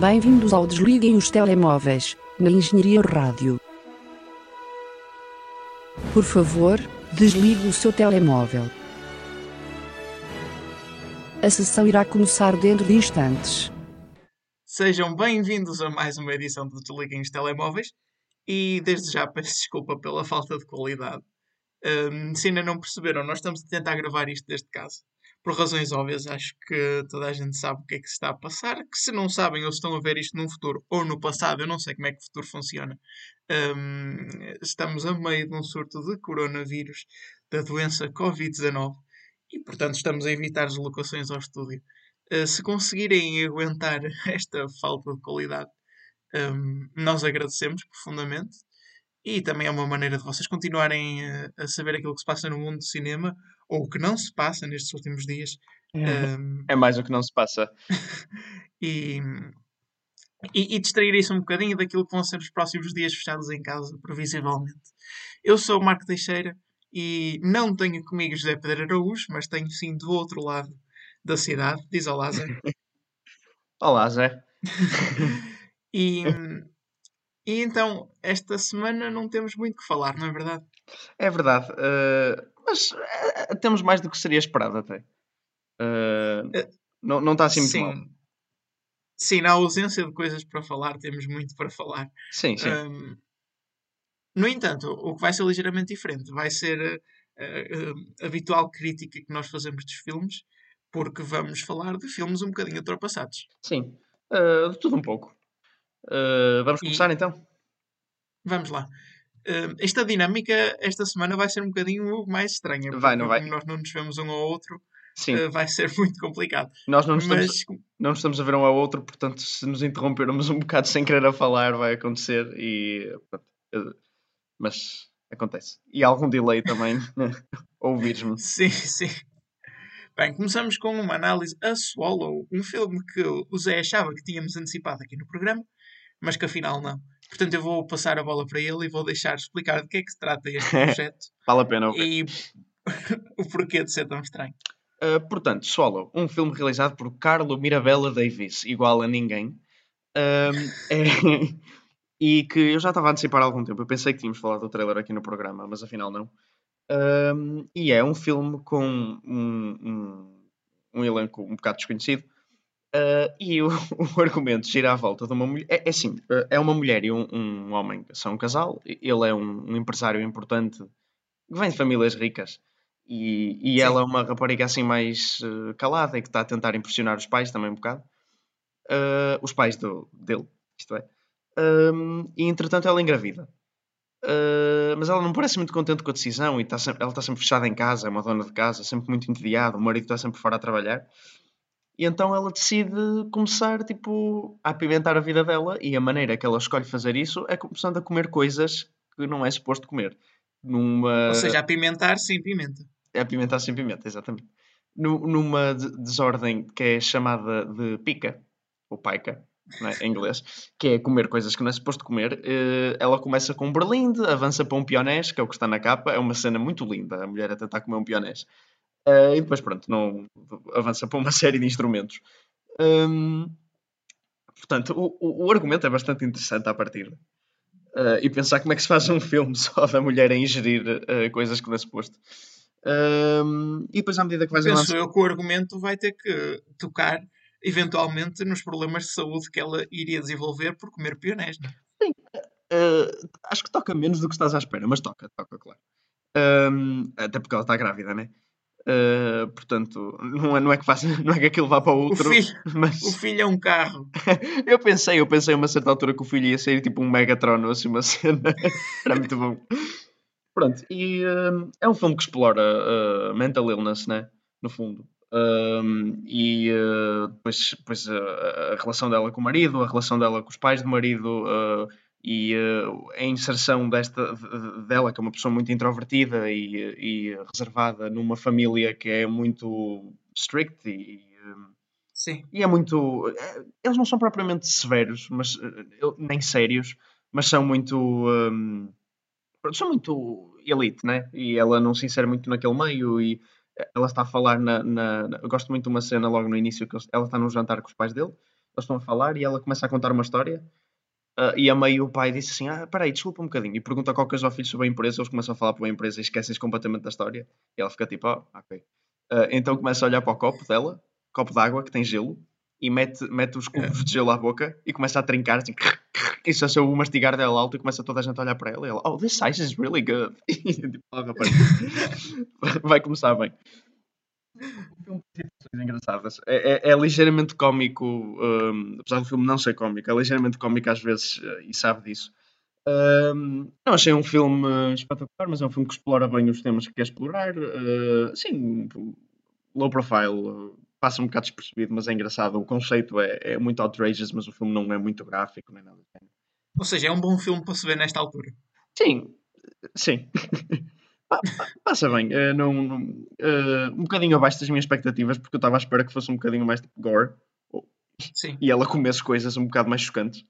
Bem-vindos ao Desliguem os Telemóveis, na Engenharia Rádio. Por favor, desligue o seu telemóvel. A sessão irá começar dentro de instantes. Sejam bem-vindos a mais uma edição do Desliguem os Telemóveis e desde já peço desculpa pela falta de qualidade. Um, se ainda não perceberam, nós estamos a tentar gravar isto desde casa. Por razões óbvias, acho que toda a gente sabe o que é que se está a passar. Que se não sabem ou estão a ver isto no futuro ou no passado, eu não sei como é que o futuro funciona. Um, estamos a meio de um surto de coronavírus, da doença Covid-19, e portanto estamos a evitar deslocações ao estúdio. Uh, se conseguirem aguentar esta falta de qualidade, um, nós agradecemos profundamente. E também é uma maneira de vocês continuarem a, a saber aquilo que se passa no mundo do cinema ou o que não se passa nestes últimos dias. Um, É mais o que não se passa. e, e, e distraírem-se um bocadinho daquilo que vão ser os próximos dias fechados em casa, previsivelmente. Eu sou o Marco Teixeira e não tenho comigo José Pedro Araújo, mas tenho sim do outro lado da cidade. Diz olá, Zé. Olá, Zé. e, e então, esta semana não temos muito que falar, não é verdade? É verdade. uh, mas uh, temos mais do que seria esperado até. Uh, não, não está assim muito sim. mal. Sim, na ausência de coisas para falar, temos muito para falar. Sim, sim. Um, no entanto, o que vai ser ligeiramente diferente vai ser a, a- a habitual crítica que nós fazemos dos filmes, porque vamos falar de filmes um bocadinho ultrapassados. Sim. Uh, de tudo um pouco. Uh, vamos E- começar então? Vamos lá. Um, esta dinâmica esta semana vai ser um bocadinho mais estranha. Vai, não porque vai? Nós não nos vemos um ao outro, Sim. uh, vai ser muito complicado. Nós não nos, Mas estamos, não nos estamos a ver um ao outro, portanto, se nos interrompermos um bocado sem querer a falar, vai acontecer. E, pronto, mas acontece. E algum delay também. Ouvires-me. Sim, sim. Bem, começamos com uma análise a Swallow, um filme que o Zé achava que tínhamos antecipado aqui no programa, mas que afinal não. Portanto, eu vou passar a bola para ele e vou deixar explicar de que é que se trata este projeto Vale a pena ouvir. e o porquê de ser tão estranho. Uh, portanto, Swallow, um filme realizado por Carlo Mirabella Davis, igual a ninguém. Um, é- e que eu já estava a antecipar há algum tempo. Eu pensei que tínhamos falado do trailer aqui no programa, mas afinal não. Um, e é um filme com um, um, um elenco um bocado desconhecido. Uh, e o, o argumento gira à volta de uma mulher. É, é assim: uh, é uma mulher e um, um homem, são um casal. Ele é um, um empresário importante que vem de famílias ricas. E, e ela é uma rapariga assim mais uh, calada e que está a tentar impressionar os pais também um bocado. Uh, os pais do, dele, isto é. E entretanto ela engravida. Mas ela não parece muito contente com a decisão e está sempre- ela está sempre fechada em casa, é uma dona de casa, sempre muito entediada, o marido está sempre fora a trabalhar. E então ela decide começar tipo, a apimentar a vida dela e a maneira que ela escolhe fazer isso é começando a comer coisas que não é suposto comer. Numa... Ou seja, apimentar sem pimenta. É apimentar sem pimenta, exatamente. Nu- numa de- desordem que é chamada de pica, ou paica, é? em inglês, que é comer coisas que não é suposto comer. eh, ela começa com um berlinde, avança para um pionés, que é o que está na capa. É uma cena muito linda, a mulher a tentar comer um pionés. Eh, e depois, pronto, não, avança para uma série de instrumentos. Hum, portanto, o, o, o argumento é bastante interessante à partida. Eh, e pensar como é que se faz um filme só da mulher a ingerir eh, coisas que não é suposto. Hum, e depois, à medida que vais Penso avançando. eu que o argumento vai ter que tocar eventualmente nos problemas de saúde que ela iria desenvolver por comer pionés. não é? Uh, acho que toca menos do que estás à espera, mas toca, toca, claro. Um, até porque ela está grávida, né? Uh, portanto, não é, não, é que faça, não é que aquilo vá para o O outro. filho, Mas o filho é um carro. eu pensei, eu pensei a uma certa altura que o filho ia sair tipo um Megatron ou assim, uma cena. Era muito bom. Pronto, e um, é um filme que explora uh, mental illness, né? No fundo. Um, e uh, depois, depois uh, a relação dela com o marido, a relação dela com os pais do marido uh, e uh, a inserção desta, de- de- dela, que é uma pessoa muito introvertida e, e reservada, numa família que é muito strict e, um, Sim. e é muito. eh, Eles não são propriamente severos, mas eh, nem sérios, mas são muito. pronto, são muito elite, né? E ela não se insere muito naquele meio e ela está a falar na, na- na- Eu gosto muito de uma cena logo no início que ela está num jantar com os pais dele Eles estão a falar e ela começa a contar uma história. Ah, e a meio o pai disse assim: Ah, peraí, desculpa um bocadinho. E pergunta qualquer coisa ao filho sobre a empresa. Eles começam a falar para a empresa e esquecem-se completamente da história. E ela fica tipo: Ah, ok. Ah, então começa a olhar para o copo dela, copo de água que tem gelo, e mete, mete os cubos de gelo à boca e começa a trincar assim. E só se eu mastigar dela alto e começa toda a gente a olhar para ela. E ela: Oh, this size is really good. E tipo, "Oh, rapaz, vai começar bem. O filme tem situações engraçadas. É, é- é ligeiramente cómico, hum, apesar do filme não ser cómico, é ligeiramente cómico às vezes eh, e sabe disso. Hum, não achei um filme espetacular, mas é um filme que explora bem os temas que quer explorar. Eh, sim, low profile, passa um bocado despercebido, mas é engraçado. O conceito é, é muito outrageous, mas o filme não é muito gráfico nem nada. Ou seja, é um bom filme para se ver nesta altura. Sim, sim. Pa- pa- Passa bem, eh, não, eh, um bocadinho abaixo das minhas expectativas, porque eu estava à espera que fosse um bocadinho mais tipo gore Sim. e ela comesse coisas um bocado mais chocantes,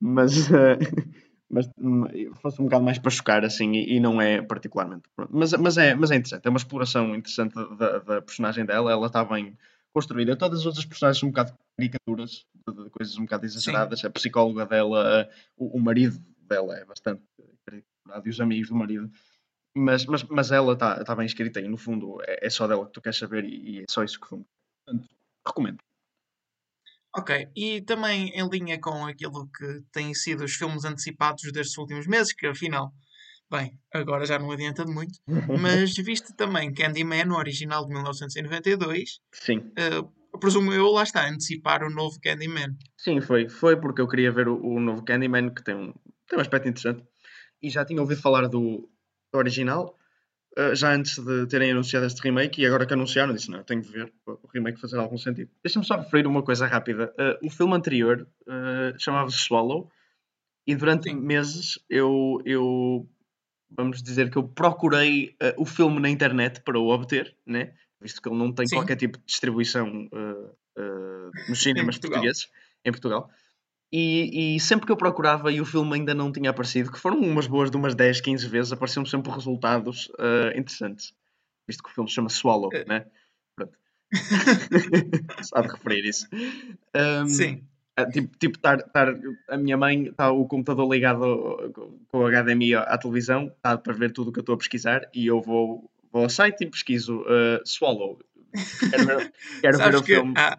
mas, eh, mas hum, fosse um bocado mais para chocar assim e, e não é particularmente. Pronto. Mas, mas, é, mas é interessante, é uma exploração interessante da, da personagem dela, ela está bem construída. Todas as outras personagens são um bocado caricaturas, de, de coisas um bocado exageradas. A psicóloga dela, o, o marido dela é bastante caricaturado e os amigos do marido. Mas, mas, mas ela está tá bem escrita e no fundo é, é só dela que tu queres saber e, e é só isso que o filme. Portanto, recomendo. Ok, e também em linha com aquilo que têm sido os filmes antecipados destes últimos meses, que afinal, bem, agora já não adianta de muito, mas viste também Candyman, o original de 1992, Sim, eh, presumo eu, lá está, antecipar o novo Candyman. sim, foi. Foi porque eu queria ver o, o novo Candyman, que tem um, tem um aspecto interessante. E já tinha ouvido falar do original, eh, já antes de terem anunciado este remake, e agora que anunciaram, disse: Não, tenho de ver para o remake fazer algum sentido. Deixa-me só referir uma coisa rápida. Eh, o filme anterior eh, chamava-se Swallow, e durante Sim. meses eu, eu, vamos dizer que eu procurei o filme na internet para o obter, né? visto que ele não tem Sim. qualquer tipo de distribuição nos cinemas Portugal. portugueses, em Portugal. E, e sempre que eu procurava e o filme ainda não tinha aparecido, que foram umas boas de umas 10, 15 vezes, apareciam sempre resultados eh, interessantes. Visto que o filme se chama Swallow, Eh. né? Pronto. Sabe referir isso. Um, Sim. Tipo, tipo tar, tar- a minha mãe está o computador ligado com o HDMI à televisão, está para ver tudo o que eu estou a pesquisar e eu vou, vou ao site e pesquiso uh, Swallow. Quero ver, quero ver o filme. há,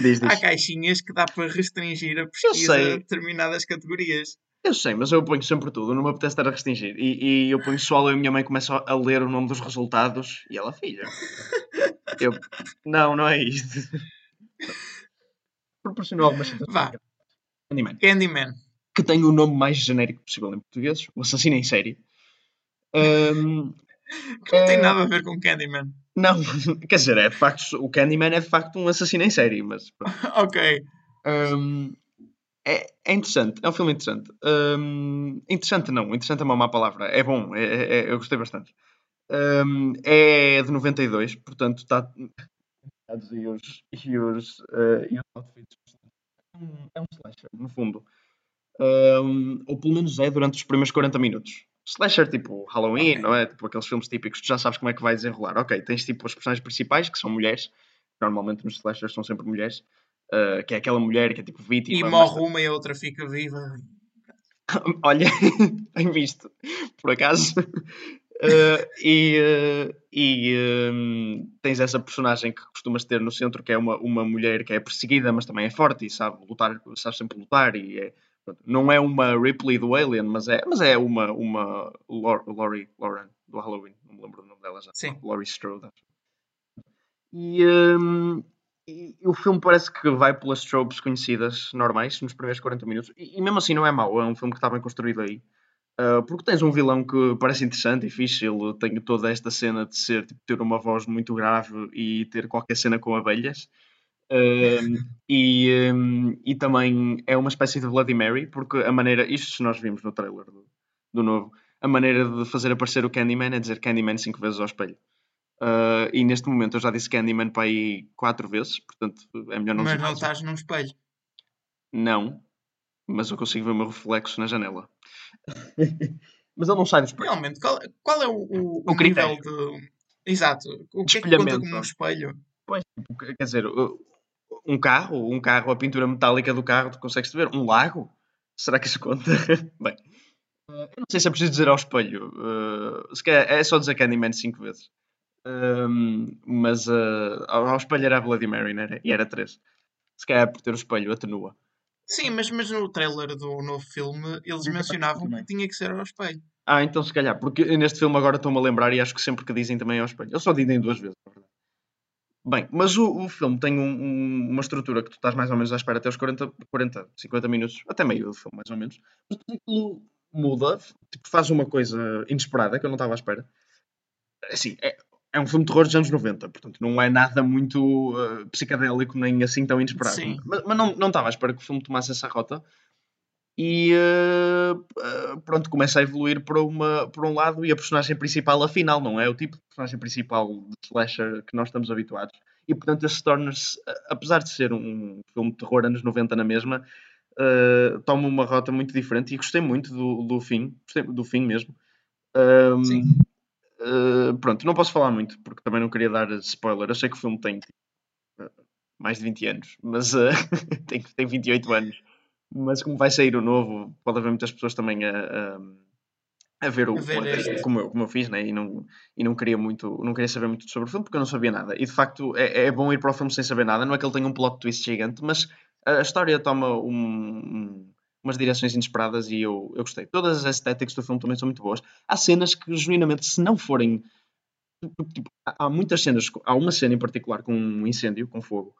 Diz, há diz. caixinhas que dá para restringir a pesquisa a determinadas categorias. Eu sei, mas eu ponho sempre tudo, não me apetece estar a restringir. E, e eu ponho Swallow e a minha mãe começa a ler o nome dos resultados e ela, filha. Eu, não, não é isto. Proporcionou algumas. Vá. Candyman. Candyman. que tem o nome mais genérico possível em português, o assassino em série. Ahm, Que não tem É. nada a ver com Candyman. não, quer dizer, é de facto, o Candyman é de facto um assassino em série, mas ok. Ahm, é, é interessante, é um filme interessante. Ahm, interessante não, interessante é uma má palavra, é bom, é, é- é- eu gostei bastante. Ahm, é de 92, portanto está. E os, e os, eh, e os outfits. É um- É um slasher, no fundo. Um, ou pelo menos é durante os primeiros 40 minutos. Slasher tipo Halloween, Ok. não é? Tipo aqueles filmes típicos, tu já sabes como é que vai desenrolar. Ok, tens tipo as personagens principais, que são mulheres, normalmente nos slashers são sempre mulheres, uh, que é aquela mulher que é tipo vítima. E mas- morre uma e a outra fica viva. Olha, bem visto, por acaso. Uh, e uh, e um, tens essa personagem que costumas ter no centro, que é uma, uma mulher que é perseguida, mas também é forte e sabe lutar, sabe sempre lutar. E é, não é uma Ripley do Alien, mas é, mas é uma, uma Laurie Lauren do Halloween, não me lembro do nome dela já. Sim. Laurie Strode. E, um, e o filme parece que vai pelas tropes conhecidas, normais, nos primeiros 40 minutos. E, e mesmo assim não é mau, é um filme que está bem construído aí. Uh, porque tens um vilão que parece interessante e fixe, ele tem toda esta cena de ser, tipo, ter uma voz muito grave e ter qualquer cena com abelhas. Um, e, um, e também é uma espécie de Bloody Mary, porque a maneira, isto nós vimos no trailer do, do novo, a maneira de fazer aparecer o Candyman é dizer Candyman cinco vezes ao espelho. Uh, e neste momento eu já disse Candyman para aí quatro vezes, portanto é melhor não mas não estás num espelho. Não, mas eu consigo ver o meu reflexo na janela. mas ele não sai do espelho. Realmente, qual, qual é o, o, O o nível critério. de. Exato. O que é que conta como um espelho? Pois, quer dizer, o, um carro, um carro, a pintura metálica do carro, tu consegues ver? Um lago? Será que isso conta? Bem, eu não sei se é preciso dizer ao espelho. Uh, se calhar é só dizer Candyman 5 vezes. Um, mas uh, ao espelho era a Bloody Mary, não era? E era 3. Se calhar por ter o espelho atenua. Sim, mas, mas no trailer do novo filme eles mencionavam que tinha que ser ao espelho. Ah, então se calhar, porque neste filme agora estou-me a lembrar e acho que sempre que dizem também ao espelho. Eles só dizem duas vezes, na verdade. Bem, mas o, o filme tem um, um, uma estrutura que tu estás mais ou menos à espera até os 40, 40 50 minutos, até meio do filme, mais ou menos. Mas aquilo muda, tipo, faz uma coisa inesperada que eu não estava à espera. Assim, é, é um filme de terror dos anos 90, portanto não é nada muito uh, psicadélico nem assim tão inesperado. Sim. Mas, mas não, não estava à espera que o filme tomasse essa rota. E uh, pronto, começa a evoluir para, uma, para um lado e a personagem principal, afinal, não é o tipo de personagem principal de slasher que nós estamos habituados. E portanto, esse Stormers, apesar de ser um filme de terror anos 90 na mesma, uh, toma uma rota muito diferente e gostei muito do, do fim, do fim mesmo. Um, Sim. Uh, pronto, não posso falar muito porque também não queria dar spoiler. Eu sei que o filme tem tipo, mais de 20 anos, mas tem, tem 28 anos. Mas como vai sair o novo, pode haver muitas pessoas também a, a, a ver o, a ver como, eu, como eu fiz, né? e, não, e não queria muito, não queria saber muito sobre o filme porque eu não sabia nada. E de facto é, é bom ir para o filme sem saber nada, não é que ele tenha um plot twist gigante, mas a história toma um, um, umas direções inesperadas e eu, eu gostei. Todas as estéticas do filme também são muito boas. Há cenas que, genuinamente, se não forem. Tipo, há muitas cenas, há uma cena em particular com um incêndio, com fogo,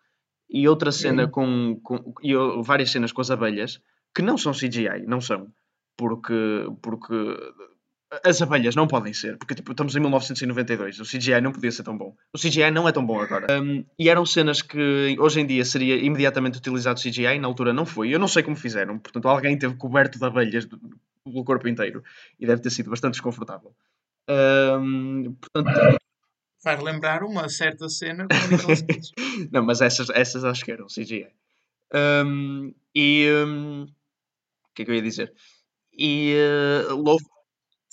e outra cena com, com e várias cenas com as abelhas que não são CGI, não são, porque, porque as abelhas não podem ser, porque tipo, estamos em 1992, o CGI não podia ser tão bom. O CGI não é tão bom agora. Um, e eram cenas que hoje em dia seria imediatamente utilizado CGI, na altura não foi. Eu não sei como fizeram, portanto, alguém teve coberto de abelhas pelo corpo inteiro e deve ter sido bastante desconfortável. Um, portanto, Faz lembrar uma certa cena com o Nicolas Cage. não, mas essas, essas acho que eram CGI. Um, e um, o que é que eu ia dizer? E uh, louvo,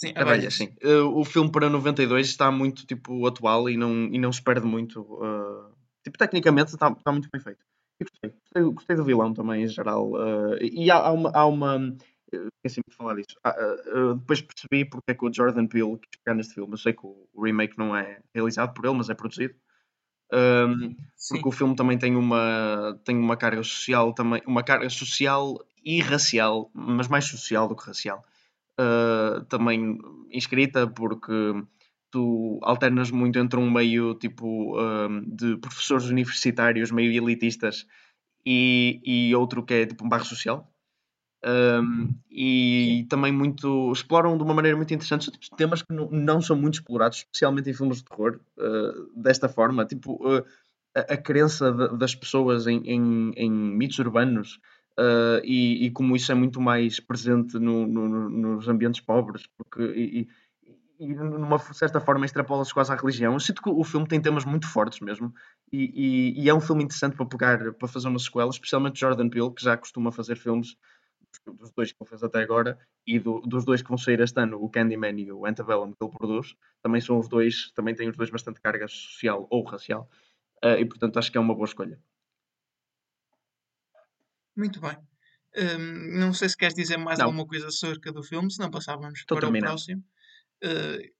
Sim, abelhas, sim. Uh, o filme para 92 está muito tipo atual e não, e não se perde muito. Uh, tipo, tecnicamente está, está muito bem feito. E gostei. gostei. Gostei do vilão também em geral. Uh, e há, há, uma. Há uma esqueci de falar disso. depois percebi porque é que o Jordan Peele quis pegar neste filme. Eu sei que o, remake não é realizado por ele, mas é produzido. Um, porque o filme também tem uma, tem uma carga social também, uma carga social e racial, mas mais social do que racial uh, também inscrita, porque tu alternas muito entre um meio tipo de professores universitários meio elitistas e, e outro que é tipo um bairro social. Um, e também muito exploram de uma maneira muito interessante são, tipo, temas que não, não, são muito explorados, especialmente em filmes de terror, uh, desta forma, tipo uh, a, a, crença de, das pessoas em, em, em mitos urbanos uh, e, e, como isso é muito mais presente no, no, nos ambientes pobres, porque e, e numa certa forma extrapola-se quase à religião. Eu sinto que o filme tem temas muito fortes mesmo, e, e, é um filme interessante para pegar, para fazer uma sequela, especialmente Jordan Peele, que já costuma fazer filmes dos dois que ele fez até agora e do, dos dois que vão sair este ano, o Candyman e o Antebellum que ele produz, também são os dois, também têm os dois bastante carga social ou racial, uh, e portanto acho que é uma boa escolha. Muito bem. Um, não sei se queres dizer mais não. alguma coisa acerca do filme, senão passávamos Estou para terminado. o próximo. Uh,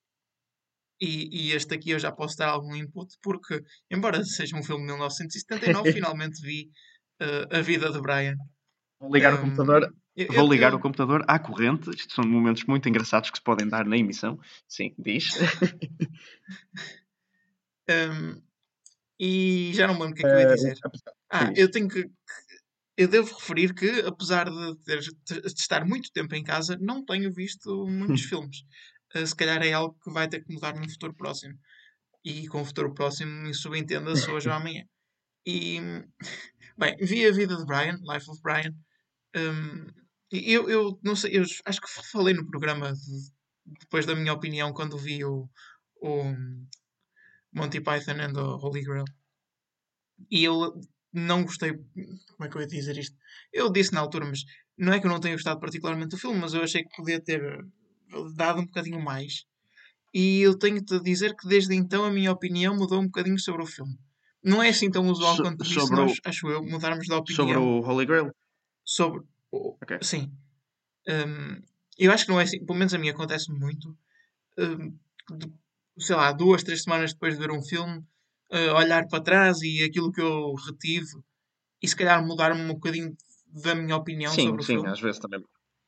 e, e, este aqui eu já posso dar algum input, porque, embora seja um filme de 1979, finalmente vi uh, A Vida de Brian. Vou ligar um, o computador. Eu, vou ligar eu, o computador à corrente. Isto são momentos muito engraçados que se podem dar na emissão. Sim, diz. um, e já não me lembro o que é que eu ia dizer. Uh, ah, eu tenho que, eu devo referir que, apesar de, ter, de, estar muito tempo em casa, não tenho visto muitos filmes. Uh, se calhar é algo que vai ter que mudar no futuro próximo. E com o futuro próximo, subentenda-se hoje ou amanhã. E, bem, vi a vida de Brian, Life of Brian. Um, eu, eu não sei, eu acho que falei no programa de, depois da minha opinião quando vi o, o Monty Python and the Holy Grail. E eu não gostei. Como é que eu ia dizer isto? Eu disse na altura, mas não é que eu não tenha gostado particularmente do filme, mas eu achei que podia ter dado um bocadinho mais. E eu tenho-te a dizer que desde então a minha opinião mudou um bocadinho sobre o filme. não é assim tão usual So- quanto isso, sobre nós, o- acho eu, mudarmos de opinião Sobre o Holy Grail. Sobre. o- Ok. Sim. Hum, eu acho que não é assim, pelo menos a mim acontece muito. hum, de- sei lá, duas, três semanas depois de ver um filme, uh, olhar para trás e aquilo que eu retive e se calhar mudar-me um bocadinho da minha opinião Sim, sobre o sim, filme. às vezes também.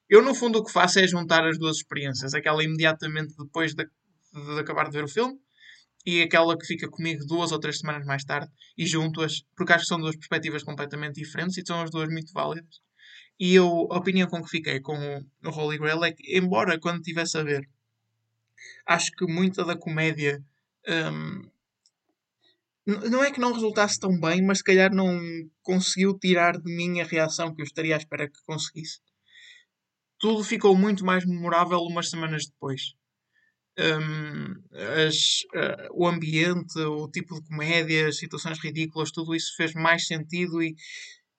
Eu, no fundo, o que faço é juntar as duas experiências. Aquela imediatamente depois de, de acabar de ver o filme e aquela que fica comigo duas ou três semanas mais tarde e junto-as, porque acho que são duas perspectivas completamente diferentes e são as duas muito válidas. E eu, a opinião com que fiquei com o, Holy Grail é que, embora quando estivesse a ver, acho que muita da comédia n- não é que não resultasse tão bem, mas se calhar não conseguiu tirar de mim a reação que eu estaria à espera que conseguisse tudo ficou muito mais memorável umas semanas depois. Hum, as- ah, o ambiente, o tipo de comédia, as situações ridículas, tudo isso fez mais sentido e,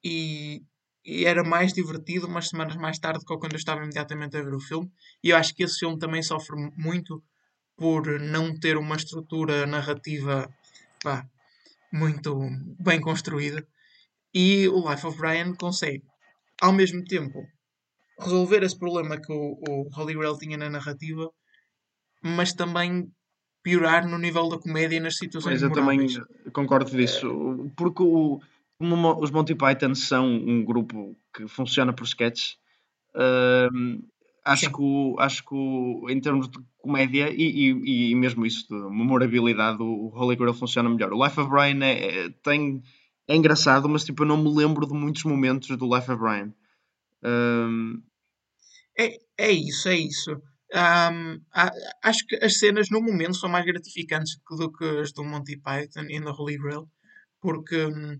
e, e era mais divertido umas semanas mais tarde do que quando eu estava imediatamente a ver o filme. E eu acho que esse filme também sofre muito por não ter uma estrutura narrativa pá, muito bem construída. E o Life of Brian consegue, ao mesmo tempo, resolver esse problema que o, o Holy Grail tinha na narrativa, mas também piorar no nível da comédia e nas situações Pois eu também concordo disso. Porque o- como mo- os Monty Python são um grupo que funciona por sketches, hum, acho, Sim. que, o- acho que o- em termos de comédia e, e- e mesmo isso de memorabilidade, o Holy Grail funciona melhor. O Life of Brian é, é- tem, é engraçado, mas tipo, eu não me lembro de muitos momentos do Life of Brian. Hum, É, é isso, é isso. A- acho que as cenas no momento são mais gratificantes do que as do Monty Python e da Holy Grail, porque hum,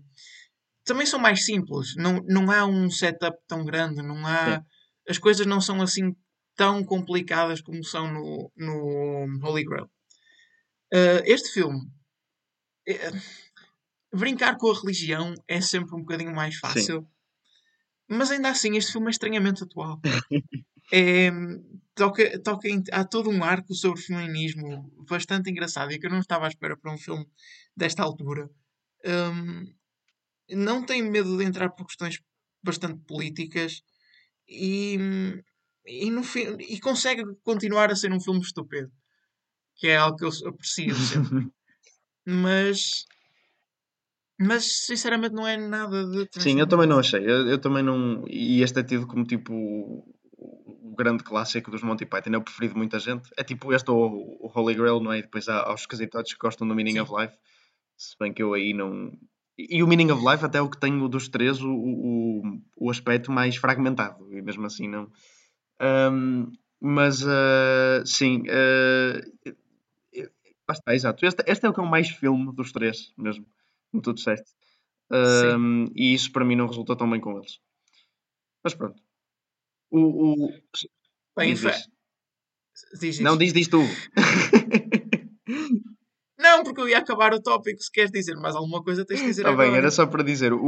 também são mais simples. Não, não há um setup tão grande, não há. As coisas não são assim tão complicadas como são no, no Holy Grail. Ah, este filme. eh, brincar com a religião é sempre um bocadinho mais fácil. Mas ainda assim, este filme é estranhamente atual. É, toca, toca em- há todo um arco sobre feminismo bastante engraçado e que eu não estava à espera para um filme desta altura. Hum, não tem medo de entrar por questões bastante políticas e, e, no fi- e consegue continuar a ser um filme estúpido, que é algo que eu aprecio sempre. mas, mas sinceramente não é nada de Sim, eu também não achei. Eu, eu também não. E este é tido como tipo o, grande clássico dos Monty Python. É o preferido de muita gente. É tipo este ou o Holy Grail, não é? E depois há, há os esquisitotes que gostam do Meaning Sim. of Life. Se bem que eu aí não. E o Meaning of Life, até o que tenho dos três, o, o, o aspecto mais fragmentado. E mesmo assim não. Ahm, mas ah, sim. ah, lá está, exato. Este, este é o que é o mais filme dos três, mesmo. Como tu disseste. Um, e isso para mim não resultou tão bem com eles. Mas pronto. O, o... Bem, Diz, diz. diz Não, diz, diz tu. Não, porque eu ia acabar o tópico. Se queres dizer mais alguma coisa, tens de dizer Está Tá bem, agora. era só para dizer. O,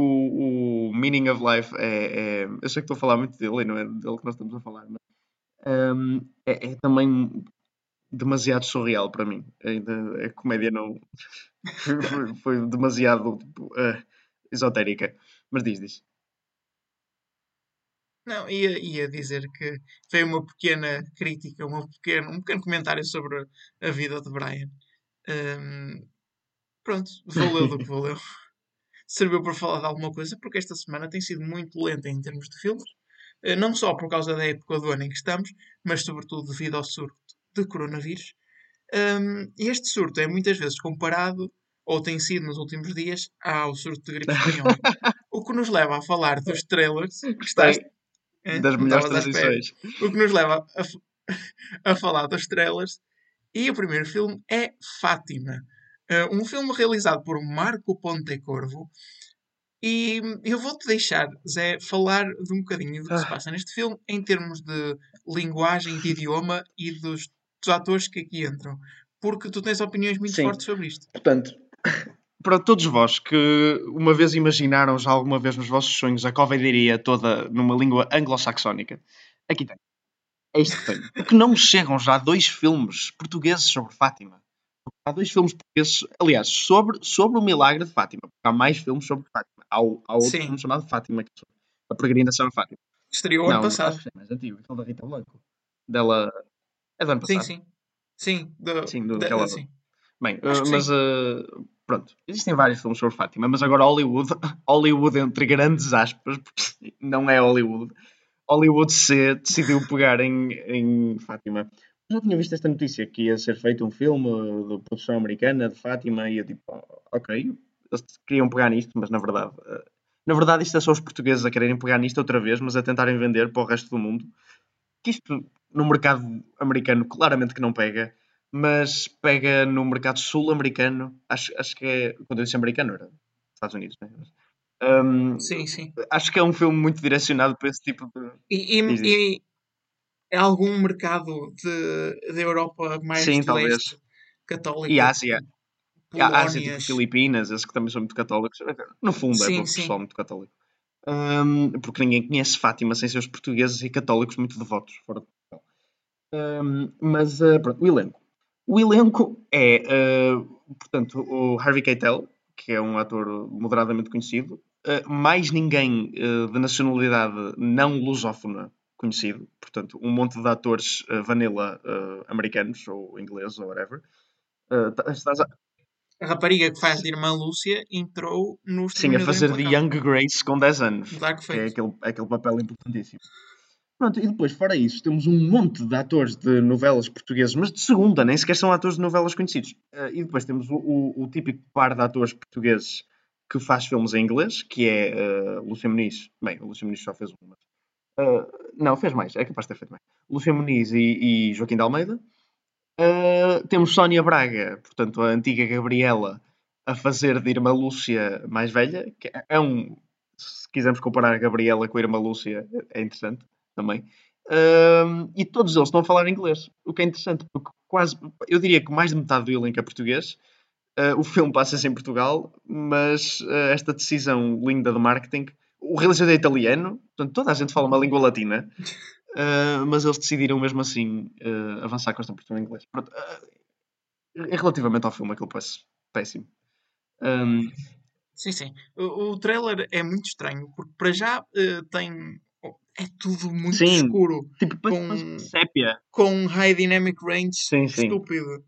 o Meaning of Life é, é- Eu sei que estou a falar muito dele e não é dele que nós estamos a falar, mas um, é, é também demasiado surreal para mim. Ainda a comédia não. foi, demasiado tipo, eh, esotérica. Mas diz, diz. Não, ia, ia dizer que foi uma pequena crítica, uma pequena, um pequeno comentário sobre a vida de Brian. Hum, pronto, valeu do que valeu. Serviu para falar de alguma coisa, porque esta semana tem sido muito lenta em termos de filmes. Eh, Não só por causa da época do ano em que estamos, mas sobretudo devido ao surto de coronavírus. E este surto é muitas vezes comparado, ou tem sido nos últimos dias, ao surto de gripe espanhola. o que nos leva a falar dos trailers que estás das melhores transições. O que nos leva a, a falar dos trailers. E o primeiro filme é Fátima. Uh, um filme realizado por Marco Pontecorvo. E eu vou-te deixar, Zé, falar de um bocadinho do que se Ah. passa neste filme em termos de linguagem, de idioma e dos, dos atores que aqui entram. Porque tu tens opiniões muito Sim. fortes sobre isto. Portanto, para todos vós que uma vez imaginaram já alguma vez nos vossos sonhos a covidaria toda numa língua anglo-saxónica, aqui tem. É isto que. Porque não chegam já dois filmes portugueses sobre Fátima. há dois filmes portugueses, aliás, sobre, sobre o milagre de Fátima. porque Há mais filmes sobre Fátima. Há, há outro Sim. filme chamado Fátima, que é a peregrinação a Fátima. Estreou ano Não, passado. acho que é mais antigo, aquele da Rita Blanco. Dela. É do ano Sim, passado. sim. Sim, do, Sim, do- da- daquela- sim. Bem, que mas sim. uh, pronto, existem vários filmes sobre Fátima, mas agora Hollywood, Hollywood entre grandes aspas, porque não é Hollywood, Hollywood C decidiu pegar em, em Fátima. Já tinha visto esta notícia que ia ser feito um filme de produção americana de Fátima e eu tipo, "Oh, ok, eles queriam pegar nisto, mas na verdade, uh, na verdade isto é só os portugueses a quererem pegar nisto outra vez, mas a tentarem vender para o resto do mundo. Que isto no mercado americano claramente que não pega, mas pega no mercado sul-americano. Acho, acho que é. Quando eu disse americano, era Estados Unidos, né? Um, Sim, sim. acho que é um filme muito direcionado para esse tipo de. E, e, e é algum mercado de, da Europa mais Sim, de talvez. leste católico? E Ásia. E a Ásia, tipo Polónias. Filipinas, esses que também são muito católicos. No fundo, é Sim, todo sim. pessoal muito católico. Um, porque ninguém conhece Fátima sem ser os portugueses e católicos muito devotos fora de Portugal. Um, mas, uh, pronto, o elenco. O elenco é, uh, portanto, o Harvey Keitel, que é um ator moderadamente conhecido, mais ninguém uh, de nacionalidade não lusófona conhecido, portanto, um monte de atores uh, vanilla americanos ou ingleses ou whatever. Tá- estás a- A rapariga que faz de irmã Lúcia entrou no Sim, a fazer de. Young Grace com 10 anos. Que é aquele, aquele papel importantíssimo. Pronto, e depois, fora isso, temos um monte de atores de novelas portuguesas, mas de segunda, nem sequer são atores de novelas conhecidos. Eh, e depois temos o, o- o típico par de atores portugueses que faz filmes em inglês, que é uh, Lúcia Muniz. Bem, o Lúcia Muniz só fez um, eh, não, fez mais, é capaz de ter feito mais. Lúcia Muniz e, e Joaquim de Almeida. Uh, temos Sónia Braga, portanto, a antiga Gabriela, a fazer de Irmã Lúcia mais velha, que é- é um. Se quisermos comparar a Gabriela com a Irmã Lúcia, é interessante também. Um, e todos eles estão a falar inglês, o que é interessante, porque quase, eu diria que mais de metade do elenco é português. Uh, o filme passa-se em Portugal, mas uh, esta decisão linda de marketing. O realizador é italiano, portanto, toda a gente fala uma língua latina. Uh, mas eles decidiram mesmo assim avançar com esta versão em inglês. Pronto, relativamente ao filme, aquilo parece péssimo. Um, Sim, sim. O, o trailer é muito estranho, porque para já tem. É tudo muito Sim. escuro, tipo, Com- sépia. com high dynamic range Sim, sim. estúpido.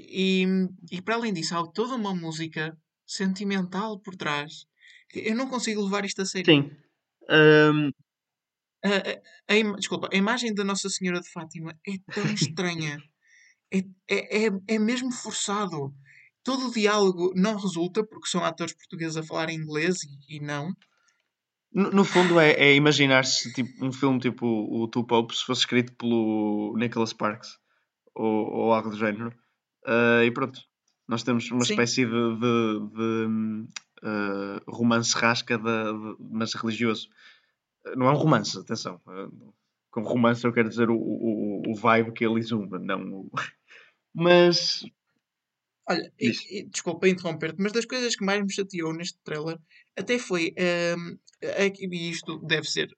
E, e para além disso, há toda uma música sentimental por trás. Eu não consigo levar isto a sério. Sim. Um, A, a- a desculpa, a imagem da Nossa Senhora de Fátima é tão estranha. É, é, é, é mesmo forçado. Todo o diálogo não resulta porque são atores portugueses a falar inglês e, e não. no, no fundo, é, é imaginar-se tipo, um filme tipo o Two Popes fosse escrito pelo Nicholas Sparks ou, ou algo do género. Uh, e pronto, nós temos uma Sim. espécie de, de, de, uh, romance rasca, de, de- mas religioso. Não é um romance, atenção. Uh, com romance eu quero dizer o, o, o vibe que ele exuma, não o... Mas, Olha, e, e, desculpa interromper-te, mas das coisas que mais me chateou neste trailer até foi. que- e isto deve ser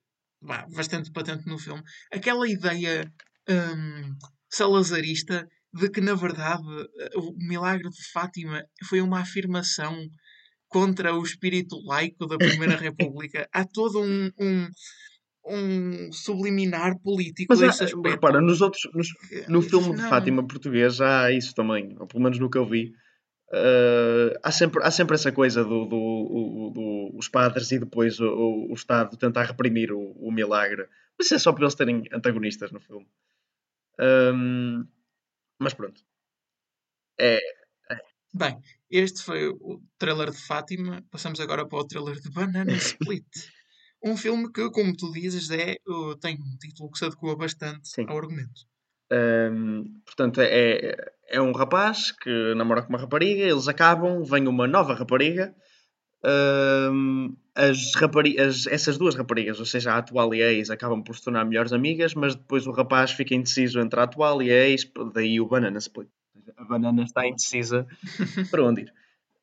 vá, bastante patente no filme. Aquela ideia hum, salazarista de que, na verdade, eh, o milagre de Fátima foi uma afirmação contra o espírito laico da Primeira República. Há todo um, um, um subliminar político mas desse há- aspecto. repara, nos outros, nos- no filme de não. Fátima português há isso também, ou pelo menos no que eu vi. Uh, há, sempre, há sempre essa coisa do, do, o- do- os padres e depois o, o, o Estado tentar reprimir o, o milagre. Mas isso é só para eles terem antagonistas no filme. Um, mas pronto. É, Bem, este foi o trailer de Fátima. Passamos agora para o trailer de Banana Split. um filme que, como tu dizes, é, tem um título que se adequa bastante Sim. ao argumento. Um, portanto, é, é um rapaz que namora com uma rapariga, eles acabam, vem uma nova rapariga. um, as essas duas raparigas, ou seja, a atual e a ex, acabam por se tornar melhores amigas, mas depois o rapaz fica indeciso entre a atual e a ex, daí o banana split. A banana está indecisa para onde ir.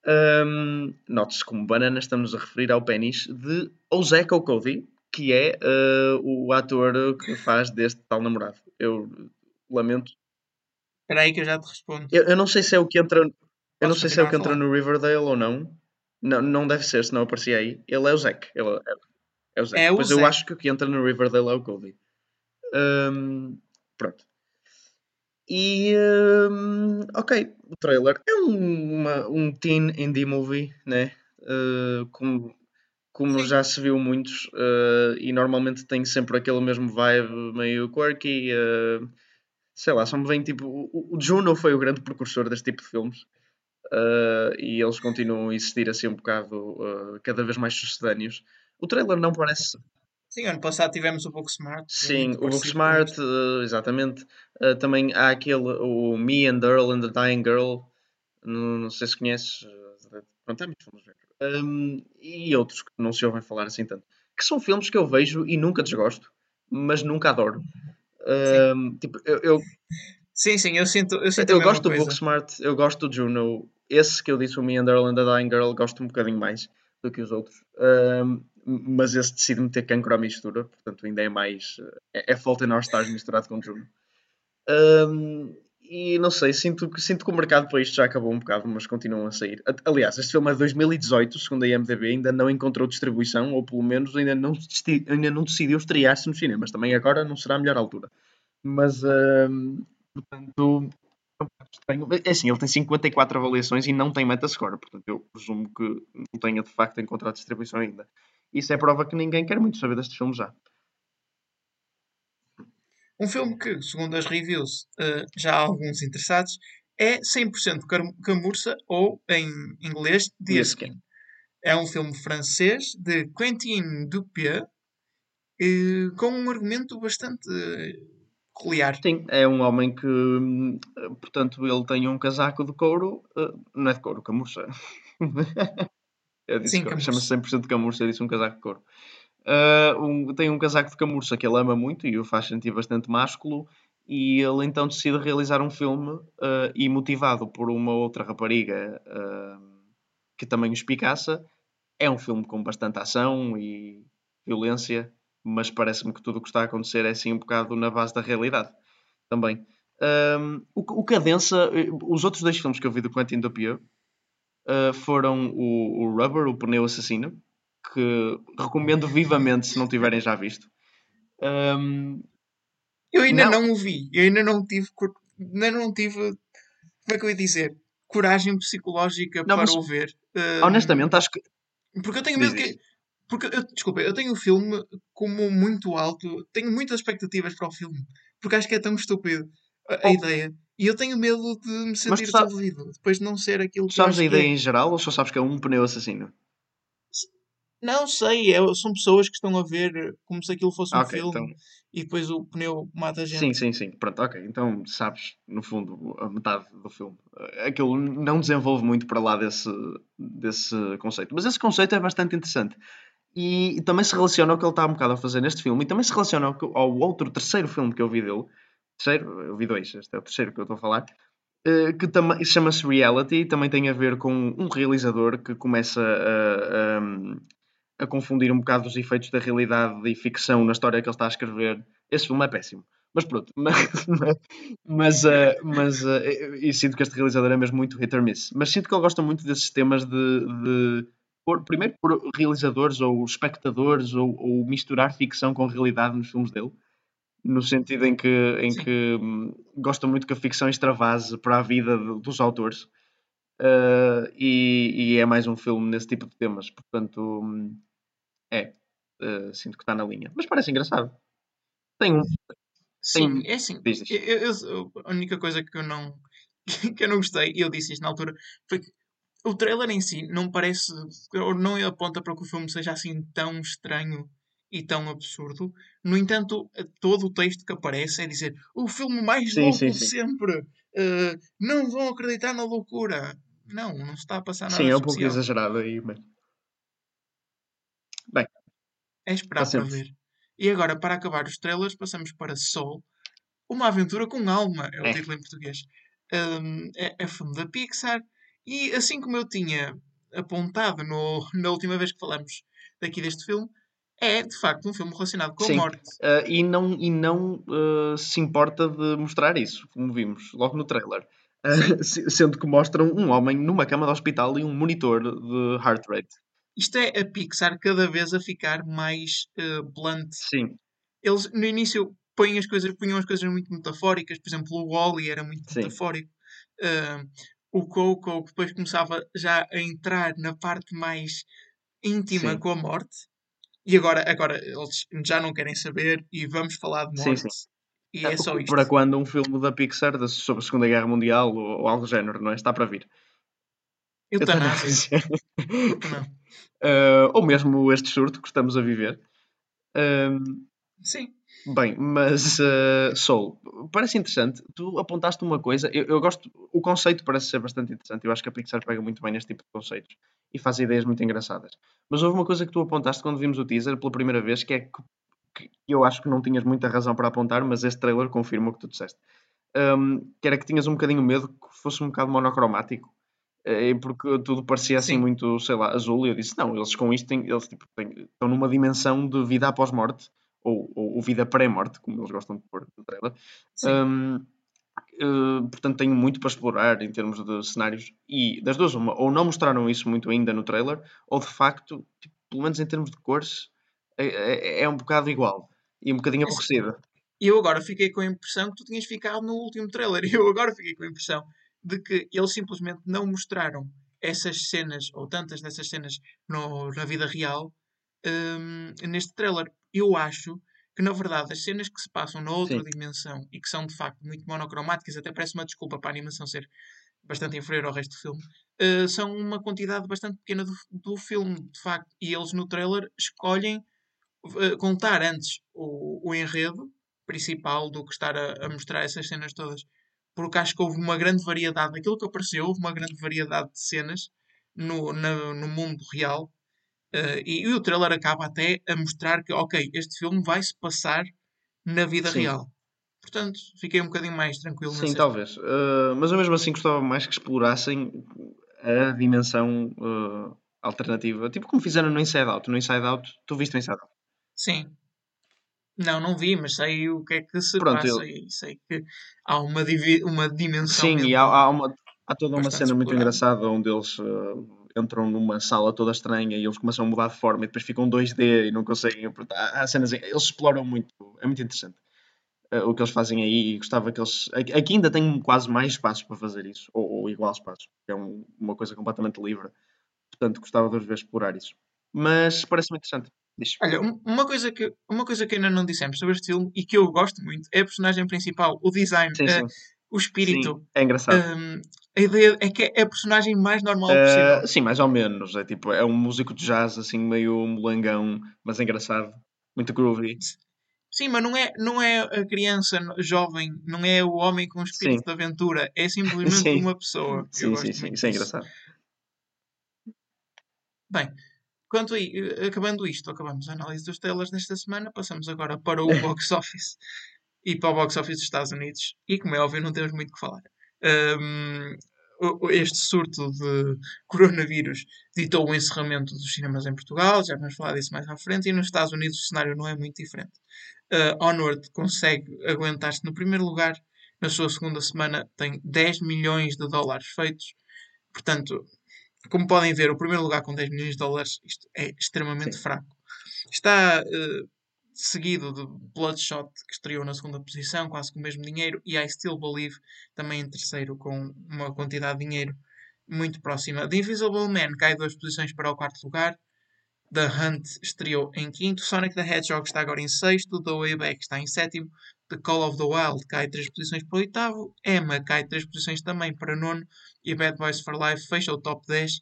Um, Note-se como banana estamos a referir ao pênis de Ozeko Cody, que é uh, o ator que faz deste tal namorado. Eu lamento. Espera aí que eu já te respondo. Eu, eu não sei se é o que entra. Eu não sei se é o que entra no Riverdale ou não. Não, não deve ser, senão aparecia aí. Ele é o Zack. Ele é, é o Zack. É pois eu acho que o que entra no Riverdale é o Cody. Hum, pronto. E. hum, ok, o trailer é um, uma- um teen indie movie, né? Uh, como como Sim. já se viu muitos, uh, e normalmente tem sempre aquele mesmo vibe meio quirky. uh, sei lá, são bem tipo. O, o Juno foi o grande precursor deste tipo de filmes. Uh, e eles continuam a existir assim um bocado uh, cada vez mais sucedâneos. O trailer não parece. Sim, ano passado tivemos o Booksmart. Sim, o Booksmart, uh, exatamente. Uh, também há aquele, o Me and Earl and the Dying Girl. Não, não sei se conheces. Pronto, é muito famoso. Um, e outros que não se ouvem falar assim tanto. Que são filmes que eu vejo e nunca desgosto, mas nunca adoro. Um, tipo, eu, eu, Sim, sim, eu sinto, eu sinto eu gosto do. Booksmart, eu gosto do Juno. Esse que eu disse, o Me and Earl and the Dying Girl, gosto um bocadinho mais do que os outros. Um, mas esse decide meter cancro à mistura, portanto ainda é mais. É, é Fault in Our Stars misturado com Juno. Um, e não sei, sinto, sinto que o mercado para isto já acabou um bocado, mas continuam a sair. A- Aliás, este filme é de 2018, segundo a IMDb, ainda não encontrou distribuição, ou pelo menos ainda não, ainda não decidiu estrear-se nos cinemas. Também agora não será a melhor altura. Mas, um, portanto, estranho. É assim, ele tem 54 avaliações e não tem Metascore, portanto eu presumo que não tenha de facto encontrado distribuição ainda. Isso é prova que ninguém quer muito saber deste filme já. Um filme que, segundo as reviews, eh, já há alguns interessados, é 100% cam- camurça ou, em inglês, Deerskin. É um filme francês de Quentin Dupieux eh, com um argumento bastante peculiar. Sim, é um homem que, hum, portanto, ele tem um casaco de couro, eh, não é de couro, camurça. eu disse Sim, chama-se 100% de camurça, eu disse um casaco de couro. Ah, um- tem um casaco de camurça que ele ama muito e o faz sentir bastante másculo, e ele então decide realizar um filme ah, e motivado por uma outra rapariga ah, que também o espicaça, é um filme com bastante ação e violência, mas parece-me que tudo o que está a acontecer é assim um bocado na base da realidade também. Um, o, que- o que adensa, eh, os outros dois filmes que eu vi do Quentin Dupieux uh, foram o, o Rubber, o Pneu Assassino, que recomendo vivamente se não tiverem já visto. Um, Eu ainda Não. não, o vi. Eu ainda não tive. Ainda não tive. Como é que eu ia dizer? Coragem psicológica Não, para mas- o ver. Eh, honestamente, acho que. Porque eu tenho medo que. Porque, eu, desculpa, eu tenho o filme como muito alto. Tenho muitas expectativas para o filme. Porque acho que é tão estúpido a, a Oh. ideia. E eu tenho medo de me sentir desiludido. Depois de não ser aquilo que sabes a que ideia é. em geral ou só sabes que é um pneu assassino? Não sei. é- são pessoas que estão a ver como se aquilo fosse um Ah, ok, filme. então. E depois o pneu mata a gente. Sim, sim, sim. Pronto, ok. Então sabes, no fundo, a metade do filme. Aquilo não desenvolve muito para lá desse, desse conceito. Mas esse conceito é bastante interessante. E também se relaciona ao que ele está um bocado a fazer neste filme. E também se relaciona ao, ao outro, terceiro filme que eu vi dele. Terceiro? Eu vi dois. Este é o terceiro que eu estou a falar. eh, Que também chama-se Reality. E também tem a ver com um realizador que começa a, a, a confundir um bocado os efeitos da realidade e ficção na história que ele está a escrever. Esse filme é péssimo. Mas pronto, mas, mas, eh, mas eh, e sinto que este realizador é mesmo muito hit or miss. Mas sinto que ele gosta muito desses temas de, de pôr- primeiro por realizadores ou espectadores ou, ou misturar ficção com realidade nos filmes dele. No sentido em que, em Sim. que hum, gosta muito que a ficção extravase para a vida dos autores. Uh, e, e é mais um filme nesse tipo de temas. Portanto, hum, é. uh, sinto que está na linha. Mas parece engraçado. Tem um. Sim, Tem- é assim. Eu- eu- a única coisa que eu não que eu não gostei, e eu disse isto na altura, foi que o trailer em si não parece, ou não aponta para que o filme seja assim tão estranho e tão absurdo. No entanto, todo o texto que aparece é dizer o filme mais Sim, louco sim, de sim. sempre. Uh, não vão acreditar na loucura. Não, não se está a passar nada Sim, é um pouco exagerado aí. Mas... Bem, É esperar para ver. E agora, para acabar os trailers, passamos para Soul, uma aventura com alma, é o É. título em português. Um, é, é filme da Pixar. E assim como eu tinha apontado no- na última vez que falamos daqui deste filme, É, de facto, um filme relacionado com a Sim. morte. Uh, e não, e não uh, se importa de mostrar isso, como vimos logo no trailer. Uh, se- sendo que mostram um homem numa cama de hospital e um monitor de heart rate. Isto é a Pixar cada vez a ficar mais eh, blunt. Sim, Eles, no início, põem as coisas, punham as coisas muito metafóricas. Por exemplo, o Wall-E era muito Sim. metafórico. Ah, o Coco, que depois começava já a entrar na parte mais íntima Sim. com a morte. E agora, agora eles já não querem saber e vamos falar de Sim, morte. sim. E é só isto. para quando um filme da Pixar sobre a Segunda Guerra Mundial ou, ou algo do género, não é? Está para vir. Eutanásia. Não? Uh, ou mesmo este surto que estamos a viver. Um, Sim. Bem, mas uh, Soul, parece interessante. Tu apontaste uma coisa, eu, eu gosto, o conceito parece ser bastante interessante. Eu acho que a Pixar pega muito bem neste tipo de conceitos e faz ideias muito engraçadas. Mas houve uma coisa que tu apontaste quando vimos o teaser pela primeira vez, que é que, que eu acho que não tinhas muita razão para apontar, mas este trailer confirma o que tu disseste. Um, que era que tinhas um bocadinho medo que fosse um bocado monocromático. eh, Porque tudo parecia assim Sim. muito, sei lá, azul. E eu disse: não, eles com isto têm, eles, tipo, têm- estão numa dimensão de vida após morte ou, ou, vida pré-morte, como eles gostam de pôr no trailer. Um, eh, portanto, tenho muito para explorar em termos de cenários. E das duas, uma, ou não mostraram isso muito ainda no trailer, ou de facto, tipo, pelo menos em termos de cores, é, é, é um bocado igual e um bocadinho aborrecida. E eu agora fiquei com a impressão que tu tinhas ficado no último trailer. E eu agora fiquei com a impressão de que eles simplesmente não mostraram essas cenas, ou tantas dessas cenas, no- na vida real, hum, neste trailer. Eu acho que, na verdade, as cenas que se passam na outra Sim. dimensão e que são, de facto, muito monocromáticas, até parece uma desculpa para a animação ser bastante inferior ao resto do filme, eh, são uma quantidade bastante pequena do, do filme, de facto. E eles, no trailer, escolhem eh, contar antes o, o enredo principal do que estar a, a mostrar essas cenas todas. Porque acho que houve uma grande variedade, naquilo que apareceu, houve uma grande variedade de cenas no, na- no mundo real. Eh, e, e o trailer acaba até a mostrar que, ok, este filme vai se passar na vida Sim. real. Portanto, fiquei um bocadinho mais tranquilo Sim, talvez. Uh, mas eu mesmo assim gostava mais que explorassem a dimensão uh, alternativa. Tipo como fizeram no Inside Out. No Inside Out, tu viste o Inside Out? Sim. Não, não vi, mas sei o que é que se Pronto, passa eu- e sei que há uma, divi- uma dimensão. Sim, e há, há, uma, há toda uma cena muito engraçada onde eles uh, entram numa sala toda estranha e eles começam a mudar de forma e depois ficam 2D e não conseguem. portanto, Há, cenas. Eles exploram muito. É muito interessante. uh, o que eles fazem aí e gostava que eles. Aqui ainda tem quase mais espaço para fazer isso, ou, ou igual espaço, é um- uma coisa completamente livre. Portanto, gostava de os ver explorar isso. Mas parece-me interessante. Diz. Olha, um- uma coisa, que, uma coisa que ainda não dissemos sobre este filme e que eu gosto muito é a personagem principal, o design, Sim, eh, sim. o espírito. Sim, é engraçado. Hum, a ideia é que é a personagem mais normal possível. Uh, sim, mais ou menos. É tipo, é um músico de jazz assim meio molangão, mas engraçado. Muito groovy. Sim, mas não é, não é a criança jovem, não é o homem com espírito Sim. de aventura, é simplesmente Sim. uma pessoa. Sim, sim, sim. Isso é engraçado. Bem, quanto a, i- acabando isto, acabamos a análise dos trailers desta semana, passamos agora para o box office e para o box office dos Estados Unidos. E como é óbvio, não temos muito o que falar. O- este surto de coronavírus ditou o encerramento dos cinemas em Portugal, já vamos falar disso mais à frente, e nos Estados Unidos o cenário não é muito diferente. Uh, Onward consegue aguentar-se no primeiro lugar, na sua segunda semana tem 10 milhões de dólares feitos, portanto, como podem ver, o primeiro lugar com 10 milhões de dólares isto é extremamente Sim. fraco. Está uh, seguido de Bloodshot, que estreou na segunda posição, quase com o mesmo dinheiro, e I Still Believe, também em terceiro, com uma quantidade de dinheiro muito próxima. The Invisible Man cai duas posições para o quarto lugar. The Hunt estreou em quinto. Sonic the Hedgehog está agora em sexto. The Way Back está em sétimo. The Call of the Wild cai três posições para o oitavo. Emma cai três posições também para nono. E Bad Boys for Life fecha o top 10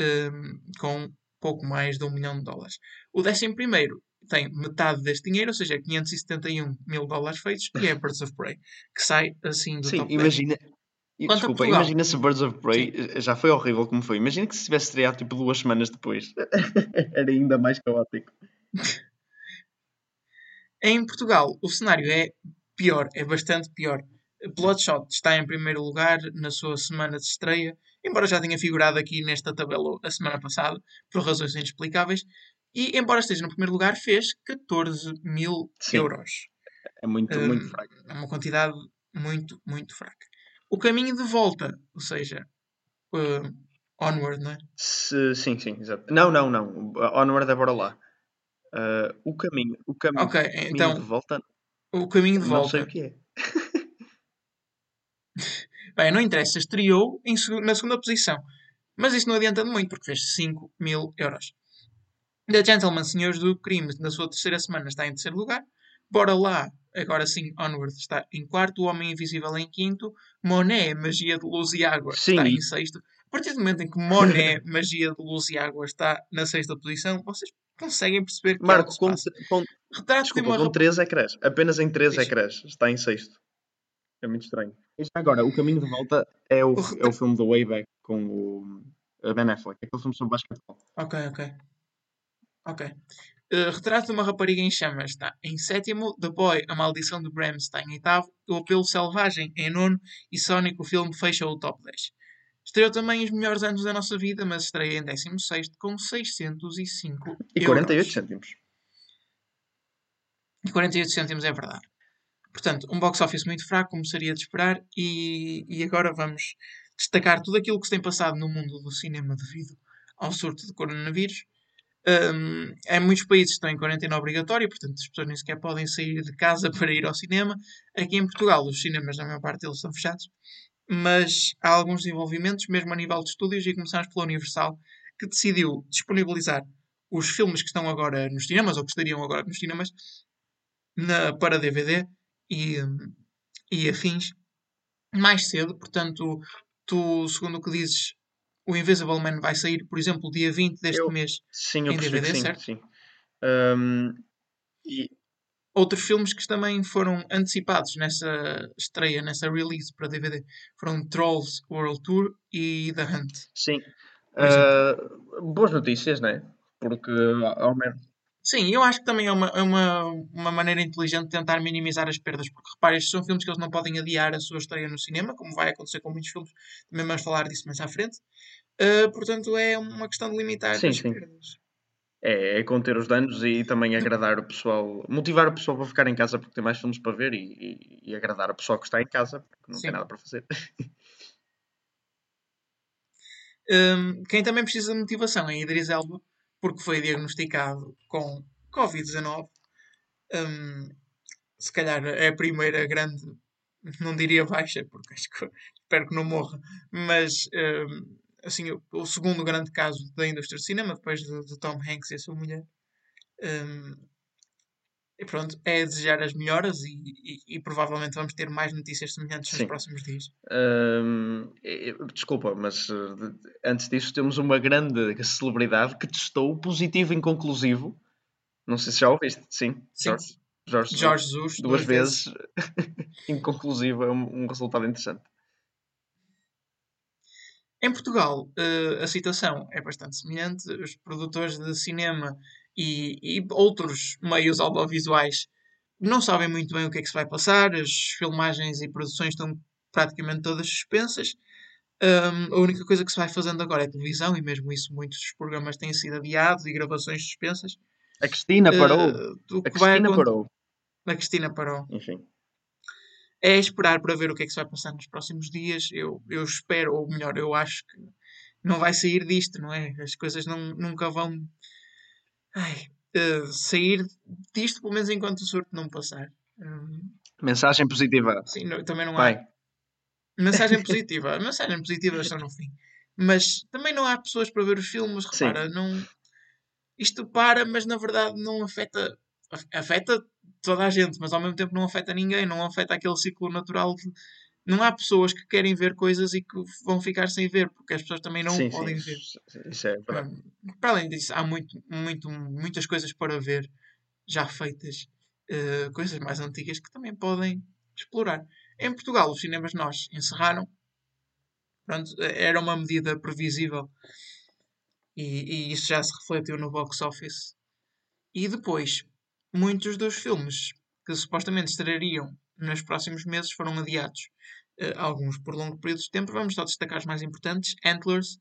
um, com pouco mais de um milhão de dólares. O décimo primeiro tem metade deste dinheiro, ou seja, 571 mil dólares feitos, e é Birds of Prey, que sai assim do Sim, top 10. imagina. Desculpa, imagina se Birds of Prey eh, já foi horrível como foi. Imagina que se tivesse estreado tipo duas semanas depois. Era ainda mais caótico. Em Portugal, o cenário é pior, é bastante pior. Bloodshot está em primeiro lugar na sua semana de estreia, embora já tenha figurado aqui nesta tabela a semana passada, por razões inexplicáveis. E, embora esteja no primeiro lugar, fez 14 mil Sim. euros. É muito, Hum, muito fraco. É uma quantidade muito, muito fraca. O caminho de volta, ou seja, uh, onward, não é? Se- sim, sim, exato. Não, não, não. Onward é bora lá. Ah, o caminho, o caminho, Ok, caminho então, de volta, o caminho de não sei volta. o que é. Bem, não interessa, estreou em na segunda posição. Mas isso não adianta muito, porque fez 5 mil euros. The Gentleman, Senhores do Crime, na sua terceira semana, está em terceiro lugar. Bora lá, agora sim, Onward está em quarto. O Homem Invisível em quinto. Monet, Magia de Luz e Água, Sim. está em sexto. A partir do momento em que Monet, Magia de Luz e Água, está na sexta posição, vocês conseguem perceber que é Marco, se com, com, Retrato de desculpa, uma com rap- 3 ecrãs. Apenas em 3 Diz. ecrãs. Está em sexto. É muito estranho. E já agora, o caminho de volta é o, O é o filme do Wayback com o a Ben Affleck. Aquele filme sobre basquetebol. Ok, ok. Ok. Uh, Retrato de uma rapariga em chamas está em sétimo. The Boy, A Maldição de Bram está em oitavo. O Apelo Selvagem em nono. E Sonic, o filme, fecha o top 10. Estreou também os melhores anos da nossa vida, mas estreia em 16 com 605 E euros. 48 cêntimos. E 48 cêntimos é verdade. Portanto, um box office muito fraco, como seria de esperar, e, e agora vamos destacar tudo aquilo que se tem passado no mundo do cinema devido ao surto de coronavírus. Um, em muitos países estão em quarentena obrigatória, portanto as pessoas nem sequer podem sair de casa para ir ao cinema. Aqui em Portugal, os cinemas, na maior parte deles, estão fechados, mas há alguns desenvolvimentos, mesmo a nível de estúdios, e começamos pela Universal, que decidiu disponibilizar os filmes que estão agora nos cinemas, ou que estariam agora nos cinemas, na- para DVD e, e afins mais cedo. Portanto, tu, segundo o que dizes, o Invisible Man vai sair, por exemplo, dia 20 deste Eu- mês. Sim, eu Em DVD, sim. certo? sim. Ahm, e Outros filmes que também foram antecipados nessa estreia, nessa release para DVD, foram Trolls World Tour e The Hunt. sim. Ah, boas notícias, não é? Porque ao menos. Sim, eu acho que também é uma, é uma, uma maneira inteligente de tentar minimizar as perdas, porque repare, estes são filmes que eles não podem adiar a sua estreia no cinema, como vai acontecer com muitos filmes, também vamos falar disso mais à frente. Ah, portanto, é uma questão de limitar Sim, as sim. perdas. É, é conter os danos e também agradar o pessoal, motivar o pessoal para ficar em casa porque tem mais filmes para ver e, e- e agradar o pessoal que está em casa porque não Sim. tem nada para fazer. Um, quem também precisa de motivação é Idris Elba, porque foi diagnosticado com Covid-19. Um, se calhar é a primeira grande, não diria baixa, porque que espero que não morra, mas um, assim, o, o segundo grande caso da indústria do cinema, depois de, de Tom Hanks e a sua mulher. Um, e pronto, é desejar as melhoras e, e- e provavelmente vamos ter mais notícias semelhantes nos Sim. próximos dias. Desculpa, mas eh, antes disso temos uma grande celebridade que testou positivo inconclusivo. Não sei se já ouviste. Sim, Sim. Jorge. Jorge, Jorge Jesus, duas, vezes, inconclusivo é um, um resultado interessante. Em Portugal, eh, a situação é bastante semelhante. Os produtores de cinema e, e outros meios audiovisuais não sabem muito bem o que é que se vai passar. As filmagens e produções estão praticamente todas suspensas. Ahm, a única coisa que se vai fazendo agora é televisão, e mesmo isso, muitos dos programas têm sido adiados e gravações suspensas. A Cristina parou. O A vai Cristina aconte- parou. A Cristina parou. Enfim. é esperar para ver o que é que se vai passar nos próximos dias. Eu, eu espero, ou melhor, eu acho que não vai sair disto, não é? As coisas não, nunca vão ai, eh, sair disto, pelo menos enquanto o surto não passar. Hum, Mensagem positiva. sim, não- também não há Vai. mensagem positiva. Mensagem positiva só no fim. Mas também não há pessoas para ver os filmes, Sim. repara, não. Isto para, mas na verdade não afeta. Afeta toda a gente, mas ao mesmo tempo não afeta ninguém, não afeta aquele ciclo natural de. Não há pessoas que querem ver coisas e que vão ficar sem ver, porque as pessoas também não sim, podem sim. ver. Isso é verdade. Para além disso, há muito, muito, muitas coisas para ver já feitas, eh, coisas mais antigas que também podem explorar. Em Portugal, os cinemas nós encerraram. Pronto, eh, era uma medida previsível e, e isso já se refletiu no box office. E depois, muitos dos filmes que supostamente estreariam nos próximos meses foram adiados. Eh, alguns por longo período de tempo. Vamos só destacar os mais importantes. Antlers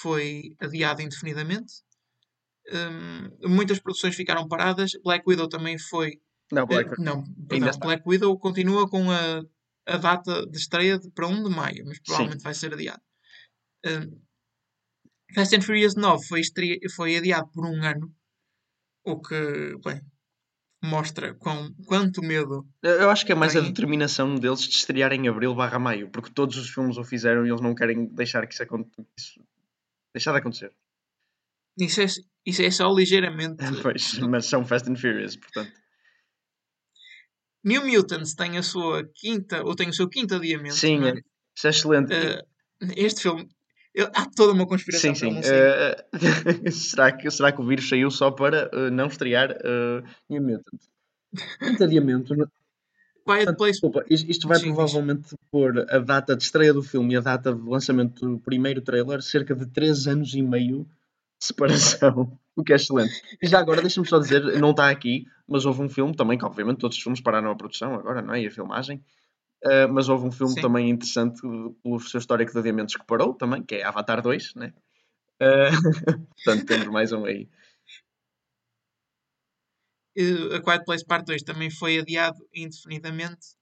foi adiado indefinidamente. Um, muitas produções ficaram paradas. Black Widow também foi. Não, Black eh, não, perdão. Black Widow continua com a, a data de estreia de- para 1 de maio, mas provavelmente vai ser adiado. Um, Fast and Furious 9 foi, foi adiado por um ano, o que, bem, mostra com quanto medo. Eu acho que é mais a Tem. determinação deles de estrear em abril barra maio, porque todos os filmes o fizeram e eles não querem deixar que isso, acon- isso deixar de acontecer. Isso é, isso é só ligeiramente. Pois, mas são Fast and Furious, portanto. New Mutants tem a sua quinta, ou tem o seu quinto adiamento. Sim, é? isso é excelente. Eh, este filme, eu- há toda uma conspiração sim, sim. Eh, será, que, será que o vírus saiu só para eh, não estrear uh, Mutant? Quinto adiamento. Quiet Portanto, Place Desculpa, is- isto vai Sim, provavelmente pôr a data de estreia do filme e a data de lançamento do primeiro trailer cerca de 3 anos e meio de separação, o que é excelente. E já agora, deixa-me só dizer, não está aqui, mas houve um filme também, que obviamente todos os filmes pararam a produção agora, não é? E a filmagem. Uh, mas houve um filme Sim. também interessante pelo seu histórico de adiamentos que parou também, que é Avatar 2, né? Uh, portanto, temos mais um aí. A Quiet Place Part 2 também foi adiado indefinidamente.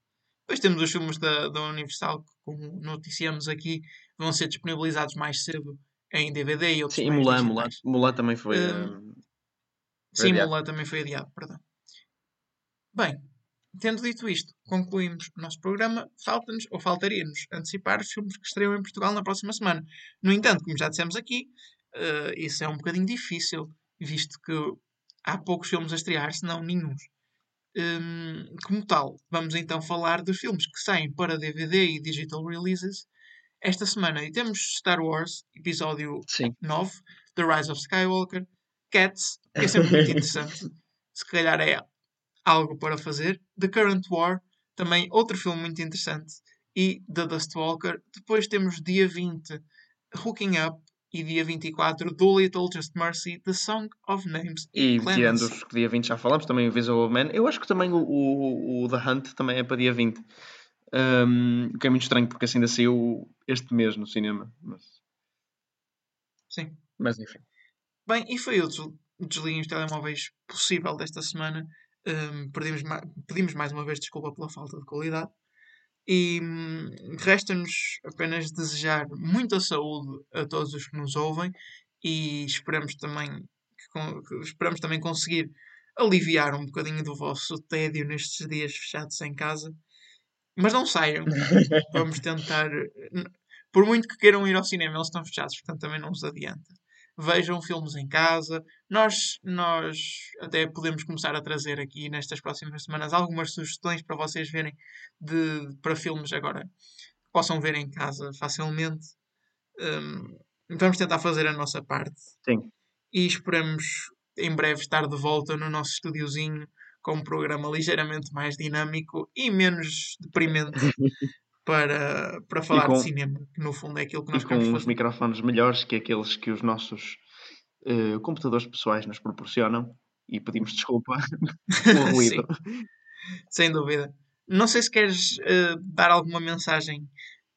Depois temos os filmes da, da Universal, que, como noticiamos aqui, vão ser disponibilizados mais cedo em DVD e outros Sim, e Mulan, Mulan. Mulan também foi. Uh, Sim, adiado. Mulan também foi adiado, perdão. Bem, tendo dito isto, concluímos o nosso programa. Falta-nos, ou faltaria-nos, antecipar os filmes que estreiam em Portugal na próxima semana. No entanto, como já dissemos aqui, eh, isso é um bocadinho difícil, visto que há poucos filmes a estrear, se não nenhum. Hum, como tal, vamos então falar dos filmes que saem para DVD e digital releases esta semana. E temos Star Wars, episódio sim. 9, The Rise of Skywalker, Cats, que é sempre muito interessante. Se calhar é algo para fazer. The Current War, também outro filme muito interessante. E The Dust Walker. Depois temos dia 20, Hooking Up. E dia 24, Doolittle, Just Mercy, The Song of Names E Clemency. tirando os que dia 20 já falamos, também o Visible Man. Eu acho que também o, o, o The Hunt também é para dia 20. Um, o que é muito estranho porque assim ainda saiu este mês no cinema. Mas, Sim. mas enfim. Bem, e foi o des- desliguem os telemóveis possível desta semana. Hum, perdemos ma- pedimos mais uma vez desculpa pela falta de qualidade. E hum, resta-nos apenas desejar muita saúde a todos os que nos ouvem e esperamos também, que que esperamos também conseguir aliviar um bocadinho do vosso tédio nestes dias fechados em casa. Mas não saiam. Vamos tentar. Por muito que queiram ir ao cinema, eles estão fechados, portanto também não os adianta. Vejam filmes em casa. Nós, nós até podemos começar a trazer aqui nestas próximas semanas algumas sugestões para vocês verem de, para filmes agora que possam ver em casa facilmente. Hum, vamos tentar fazer a nossa parte Sim. e esperamos em breve estar de volta no nosso estúdiozinho com um programa ligeiramente mais dinâmico e menos deprimente para, para falar com- de cinema, que no fundo é aquilo que E nós com queremos uns microfones melhores que aqueles que os nossos eh, computadores pessoais nos proporcionam. E pedimos desculpa pelo ruído. Sim, sem dúvida. Não sei se queres eh, dar alguma mensagem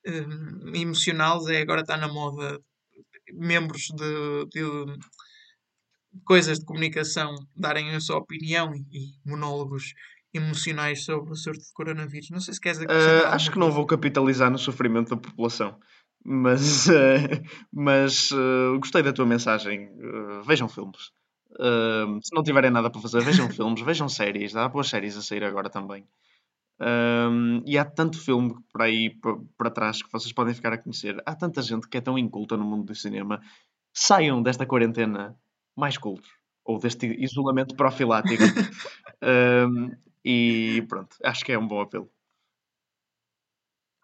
eh, emocional, Zé, agora está na moda membros de, de coisas de comunicação darem a sua opinião e, e monólogos emocionais sobre o surto de coronavírus. Não sei se queres acrescentar Ah, acho que não vou capitalizar no sofrimento da população, mas, eh, mas eh, gostei da tua mensagem. Eh, vejam filmes. Se não tiverem nada para fazer, vejam filmes, vejam séries. Há boas séries a sair agora também. Um, e há tanto filme por aí pa- para trás que vocês podem ficar a conhecer. Há tanta gente que é tão inculta no mundo do cinema. Saiam desta quarentena mais cultos. Ou deste isolamento profilático. Um, e pronto, acho que é um bom apelo.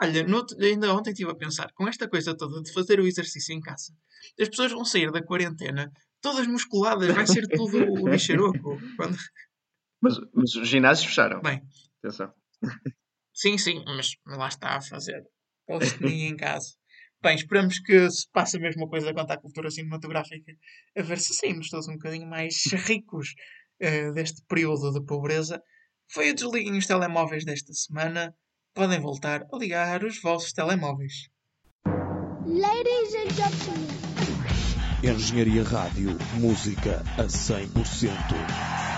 Olha, no ainda ontem estive a pensar, com esta coisa toda de fazer o exercício em casa, as pessoas vão sair da quarentena todas musculadas, vai ser tudo o bicharoco. Quando... Mas, mas os ginásios fecharam. Bem, Atenção. sim, sim, mas lá está a fazer calistenia em casa. Bem, esperamos que se passe a mesma coisa quanto à cultura cinematográfica, a ver se saímos todos um bocadinho mais ricos eh, deste período de pobreza. Foi o Desliguem os Telemóveis desta semana. Podem voltar a ligar os vossos telemóveis. Ladies and gentlemen, Engenharia Rádio, música a 100%.